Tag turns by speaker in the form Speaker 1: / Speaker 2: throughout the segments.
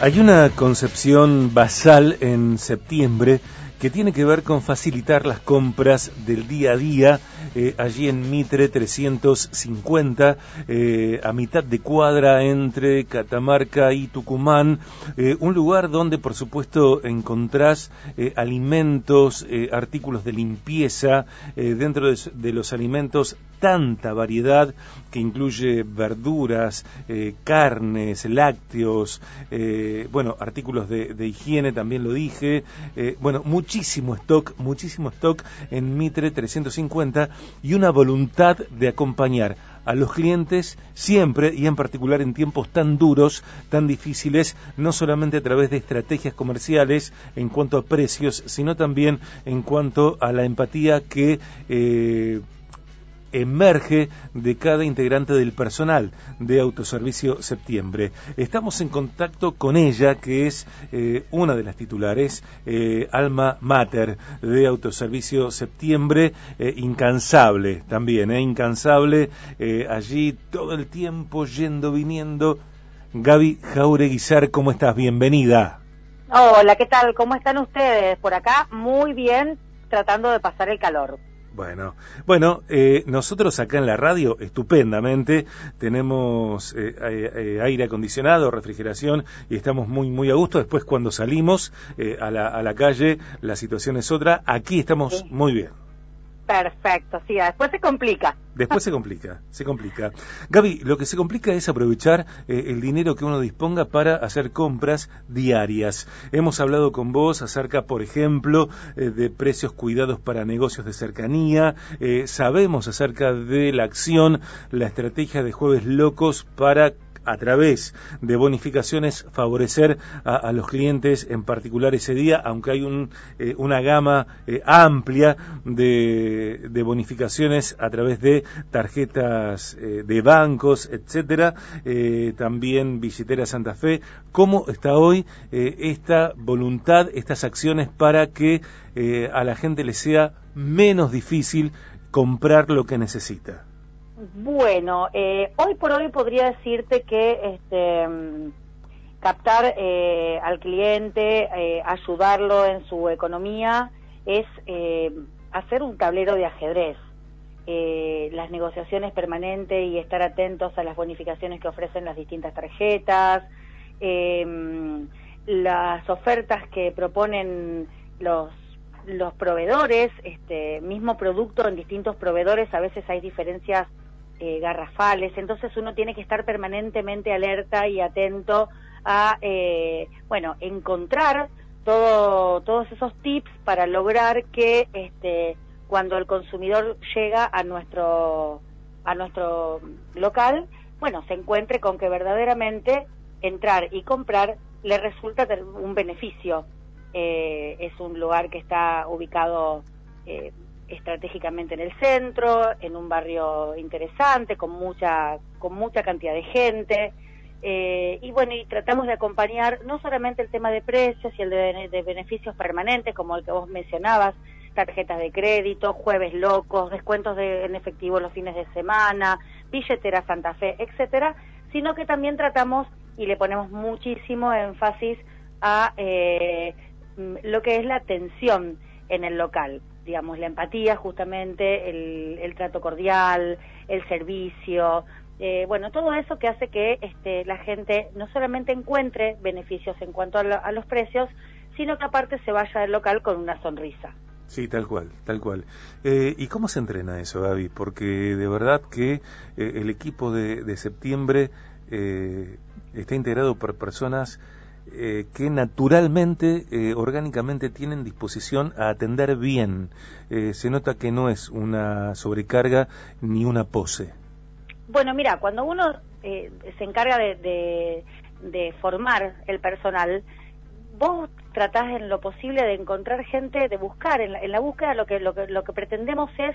Speaker 1: Hay una concepción basal en septiembre que tiene que ver con facilitar las compras del día a día eh, allí en Mitre 350, eh, a mitad de cuadra entre Catamarca y Tucumán, eh, un lugar donde por supuesto encontrás alimentos, artículos de limpieza, dentro de, los alimentos tanta variedad que incluye verduras, carnes, lácteos, bueno, artículos de, de, higiene también lo dije, bueno, muchísimo stock, muchísimo stock en Mitre 350 y una voluntad de acompañar a los clientes siempre y en particular en tiempos tan duros, tan difíciles, no solamente a través de estrategias comerciales en cuanto a precios, sino también en cuanto a la empatía que eh, emerge de cada integrante del personal de Autoservicio Septiembre. Estamos en contacto con ella, que es eh, una de las titulares, eh, Alma Mater de Autoservicio Septiembre, eh, incansable también, incansable, allí todo el tiempo yendo, viniendo. Gaby Jaureguizar, ¿cómo estás? Bienvenida.
Speaker 2: Hola, ¿qué tal? ¿Cómo están ustedes? Por acá, muy bien, tratando de pasar el calor.
Speaker 1: Bueno, bueno, eh, nosotros acá en la radio, estupendamente, tenemos eh, eh, aire acondicionado, refrigeración y estamos muy, muy a gusto. Después cuando salimos a la, a, la, calle, la situación es otra. Aquí estamos muy bien.
Speaker 2: Perfecto, sí, después se complica.
Speaker 1: Después se complica, se complica. Gaby, lo que se complica es aprovechar eh, el dinero que uno disponga para hacer compras diarias. Hemos hablado con vos acerca, por ejemplo, eh, de precios cuidados para negocios de cercanía. Eh, sabemos acerca de la acción, la estrategia de jueves locos para a través de bonificaciones favorecer a, los clientes en particular ese día, aunque hay un, eh, una gama eh, amplia de, bonificaciones a través de tarjetas eh, de bancos, etcétera, también billetera Santa Fe. ¿Cómo está hoy esta voluntad, estas acciones para que a la gente le sea menos difícil comprar lo que necesita?
Speaker 2: Bueno, eh, hoy por hoy podría decirte que este, captar eh, al cliente, eh, ayudarlo en su economía, es hacer un tablero de ajedrez. las negociaciones permanentes y estar atentos a las bonificaciones que ofrecen las distintas tarjetas, las ofertas que proponen los los proveedores, este mismo producto en distintos proveedores, a veces hay diferencias eh, garrafales, entonces uno tiene que estar permanentemente alerta y atento a, eh, bueno, encontrar todo, todos esos tips para lograr que este, cuando el consumidor llega a nuestro, a nuestro local, bueno, se encuentre con que verdaderamente entrar y comprar le resulta un beneficio. Eh, es un lugar que está ubicado eh, estratégicamente en el centro, en un barrio interesante, con mucha, con mucha cantidad de gente. Eh, y bueno, y tratamos de acompañar no solamente el tema de precios y el de, beneficios permanentes, como el que vos mencionabas, tarjetas de crédito, jueves locos, descuentos de, en efectivo los fines de semana, billetera Santa Fe, etcétera, sino que también tratamos y le ponemos muchísimo énfasis a eh, lo que es la atención en el local digamos, la empatía justamente, el, trato cordial, el servicio, eh, bueno, todo eso que hace que este, la gente no solamente encuentre beneficios en cuanto a, los precios, sino que aparte se vaya del local con una sonrisa.
Speaker 1: Sí, tal cual, tal cual. Eh, ¿Y cómo se entrena eso, Gaby? Porque de verdad que eh, el equipo de, de septiembre está integrado por personas eh, que naturalmente, eh, orgánicamente tienen disposición a atender bien. Eh, se nota que no es una sobrecarga ni una pose.
Speaker 2: Bueno, mira, cuando uno se encarga de, formar el personal, vos tratás en lo posible de encontrar gente, de buscar, en la, búsqueda lo que, lo que, lo que pretendemos es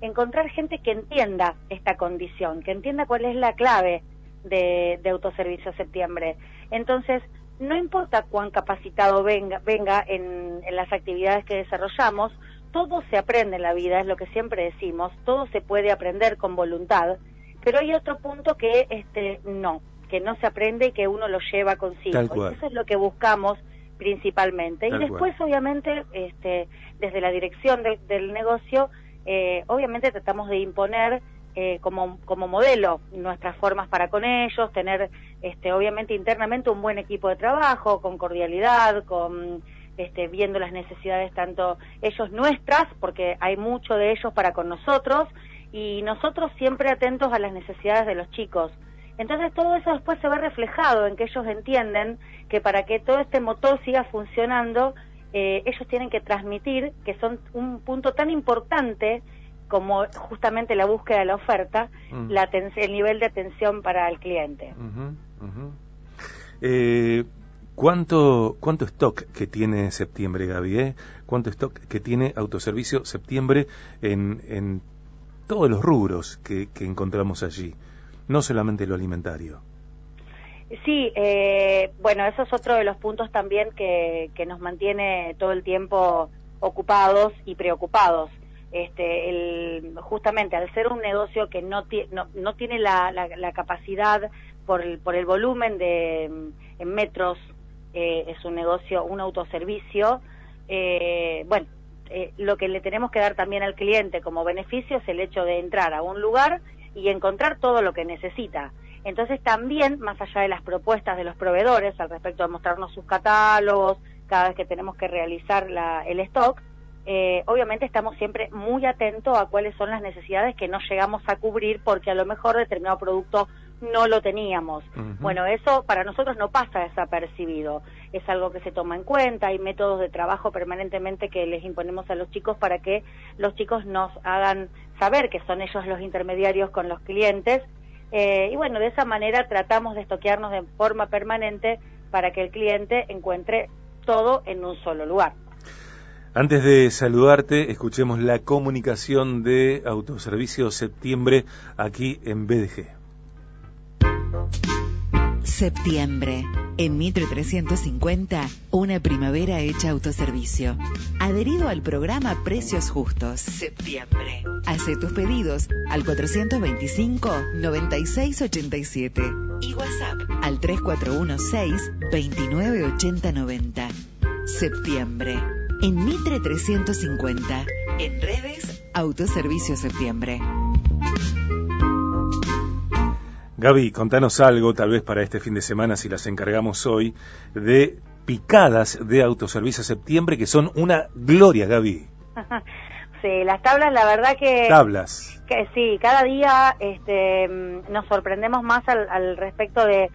Speaker 2: encontrar gente que entienda esta condición, que entienda cuál es la clave de, de Autoservicio Septiembre. Entonces, no importa cuán capacitado venga, venga en, las actividades que desarrollamos, todo se aprende en la vida, es lo que siempre decimos, todo se puede aprender con voluntad, pero hay otro punto que este no. que no se aprende y que uno lo lleva consigo. eso es lo que buscamos principalmente. y después, obviamente, este, desde la dirección del, negocio, eh, obviamente tratamos de imponer eh, como, como modelo nuestras formas para con ellos, tener este, obviamente internamente un buen equipo de trabajo, con cordialidad, con este, viendo las necesidades tanto ellos nuestras, porque hay mucho de ellos para con nosotros, y nosotros siempre atentos a las necesidades de los chicos. Entonces todo eso después se ve reflejado en que ellos entienden que para que todo este motor siga funcionando, eh, ellos tienen que transmitir que son un punto tan importante como justamente la búsqueda de la oferta, mm. la el nivel de atención para el cliente.
Speaker 1: Eh, ¿Cuánto, ¿Cuánto stock que tiene septiembre, Gaby? Eh? ¿Cuánto stock que tiene autoservicio septiembre en, en todos los rubros que, que encontramos allí? no solamente lo alimentario.
Speaker 2: Sí, eh, bueno, eso es otro de los puntos también que, que nos mantiene todo el tiempo ocupados y preocupados. Este, el, justamente al ser un negocio que no, no, no tiene la, la, capacidad por el, por el volumen de en metros, eh, es un negocio, un autoservicio, eh, bueno, eh, lo que le tenemos que dar también al cliente como beneficio es el hecho de entrar a un lugar y encontrar todo lo que necesita. Entonces también, más allá de las propuestas de los proveedores al respecto de mostrarnos sus catálogos, cada vez que tenemos que realizar la, el stock, eh, obviamente estamos siempre muy atentos a cuáles son las necesidades que no llegamos a cubrir porque a lo mejor determinado producto no lo teníamos. Bueno, eso para nosotros no pasa desapercibido, es algo que se toma en cuenta, hay métodos de trabajo permanentemente que les imponemos a los chicos para que los chicos nos hagan saber que son ellos los intermediarios con los clientes eh, y bueno, de esa manera tratamos de estoquearnos de forma permanente para que el cliente encuentre todo en un solo lugar.
Speaker 1: Antes de saludarte, escuchemos la comunicación de Autoservicio Septiembre aquí en BDG.
Speaker 3: Septiembre. En Mitre 350, una primavera hecha autoservicio. Adherido al programa Precios Justos. Septiembre. Hace tus pedidos al 425-9687 y WhatsApp al 3416-298090. Septiembre. En Mitre 350. En redes, Autoservicio Septiembre.
Speaker 1: Gaby, contanos algo, tal vez para este fin de semana, si las encargamos hoy, de picadas de autoservicio septiembre, que son una gloria, Gaby.
Speaker 2: sí, las tablas, la verdad que...
Speaker 1: Tablas.
Speaker 2: Que, sí, cada día este, nos sorprendemos más al, respecto de,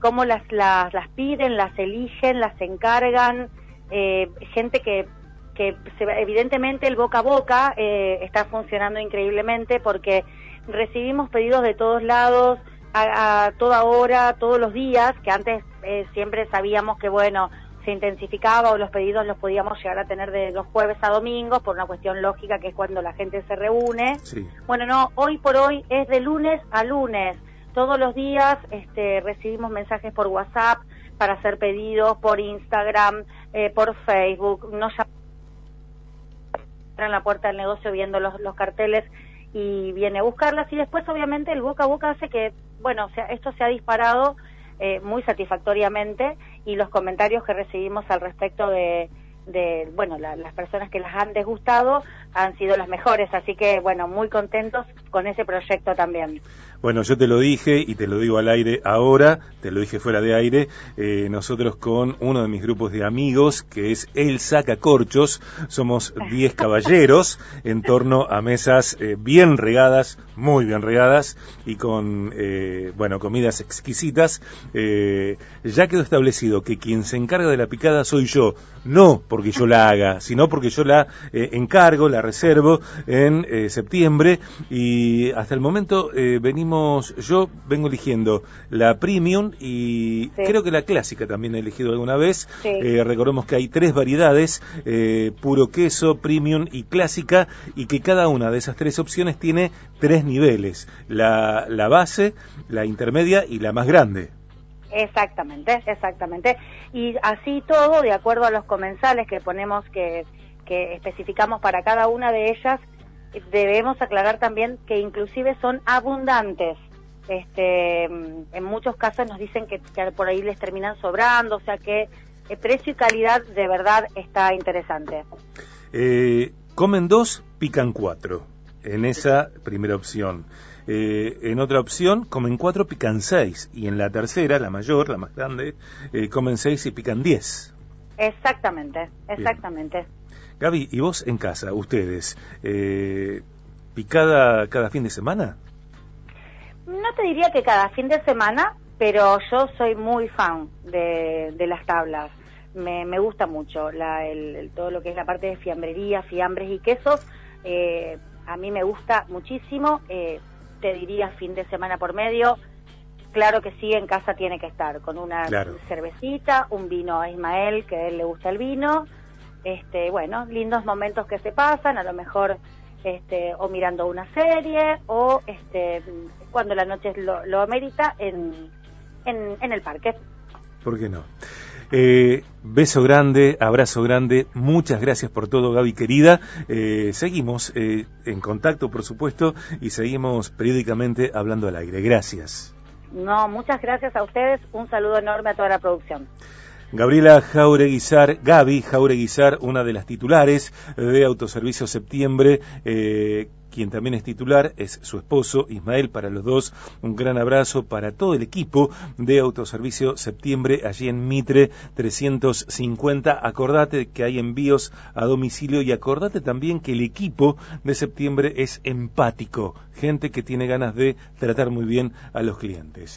Speaker 2: cómo las, las, las, piden, las eligen, las encargan, eh, gente que que evidentemente el boca a boca eh, está funcionando increíblemente porque recibimos pedidos de todos lados, a, toda hora, todos los días, que antes eh, siempre sabíamos que, bueno, se intensificaba o los pedidos los podíamos llegar a tener de los jueves a domingos por una cuestión lógica que es cuando la gente se reúne. Bueno, no, hoy por hoy es de lunes a lunes. Todos los días este, recibimos mensajes por WhatsApp para hacer pedidos, por Instagram, eh, por Facebook. Nos en la puerta del negocio viendo los, los carteles y viene a buscarlas y después obviamente el boca a boca hace que bueno, sea, esto se ha disparado eh, muy satisfactoriamente y los comentarios que recibimos al respecto de, de bueno, las personas que las han desgustado han sido las mejores, así que bueno, muy contentos con ese proyecto también.
Speaker 1: Bueno, yo te lo dije y te lo digo al aire ahora, te lo dije fuera de aire, eh, nosotros con uno de mis grupos de amigos, que es El Sacacorchos, somos 10 caballeros en torno a mesas eh, bien regadas, muy bien regadas y con, eh, bueno, comidas exquisitas. ya quedó establecido que quien se encarga de la picada soy yo, no porque yo la haga, sino porque yo la encargo, la reservo en septiembre y hasta el momento venimos yo vengo eligiendo la premium y creo que la clásica también he elegido alguna vez. Eh, recordemos que hay tres variedades, eh, puro queso, premium y clásica, y que cada una de esas tres opciones tiene tres niveles, la, la base, la intermedia y la más grande.
Speaker 2: Exactamente, exactamente. Y así todo, de acuerdo a los comensales que ponemos, que, que especificamos para cada una de ellas, debemos aclarar también que inclusive son abundantes. este, en muchos casos nos dicen que, por ahí les terminan sobrando, o sea que el precio y calidad de verdad está interesante.
Speaker 1: Eh, comen dos, pican cuatro, en esa primera opción. Eh, en otra opción, comen cuatro, pican seis. Y en la tercera, la mayor, la más grande, eh, comen seis y pican diez.
Speaker 2: Exactamente, exactamente.
Speaker 1: Gaby, ¿y vos en casa, ustedes, picada cada fin de semana?
Speaker 2: No te diría que cada fin de semana, pero yo soy muy fan de, las tablas. Me, me gusta mucho la, el, todo lo que es la parte de fiambrería, fiambres y quesos. Eh, a mí me gusta muchísimo. Eh, te diría fin de semana por medio. Claro que sí, en casa tiene que estar con una cervecita, un vino a Ismael, que a él le gusta el vino. Este, bueno, lindos momentos que se pasan, a lo mejor este, o mirando una serie o este, cuando la noche lo, lo amerita en, en, el parque.
Speaker 1: ¿Por qué no? Eh, beso grande, abrazo grande, muchas gracias por todo Gaby querida. Eh, seguimos eh, en contacto, por supuesto, y seguimos periódicamente hablando al aire. Gracias.
Speaker 2: No, muchas gracias a ustedes. Un saludo enorme a toda la producción.
Speaker 1: Gabriela Jaureguizar, Gaby Jaureguizar, una de las titulares de Autoservicio Septiembre, eh, quien también es titular, es su esposo, Ismael, para los dos, un gran abrazo para todo el equipo de Autoservicio Septiembre, allí en Mitre 350. Acordate que hay envíos a domicilio y acordate también que el equipo de Septiembre es empático, gente que tiene ganas de tratar muy bien a los clientes.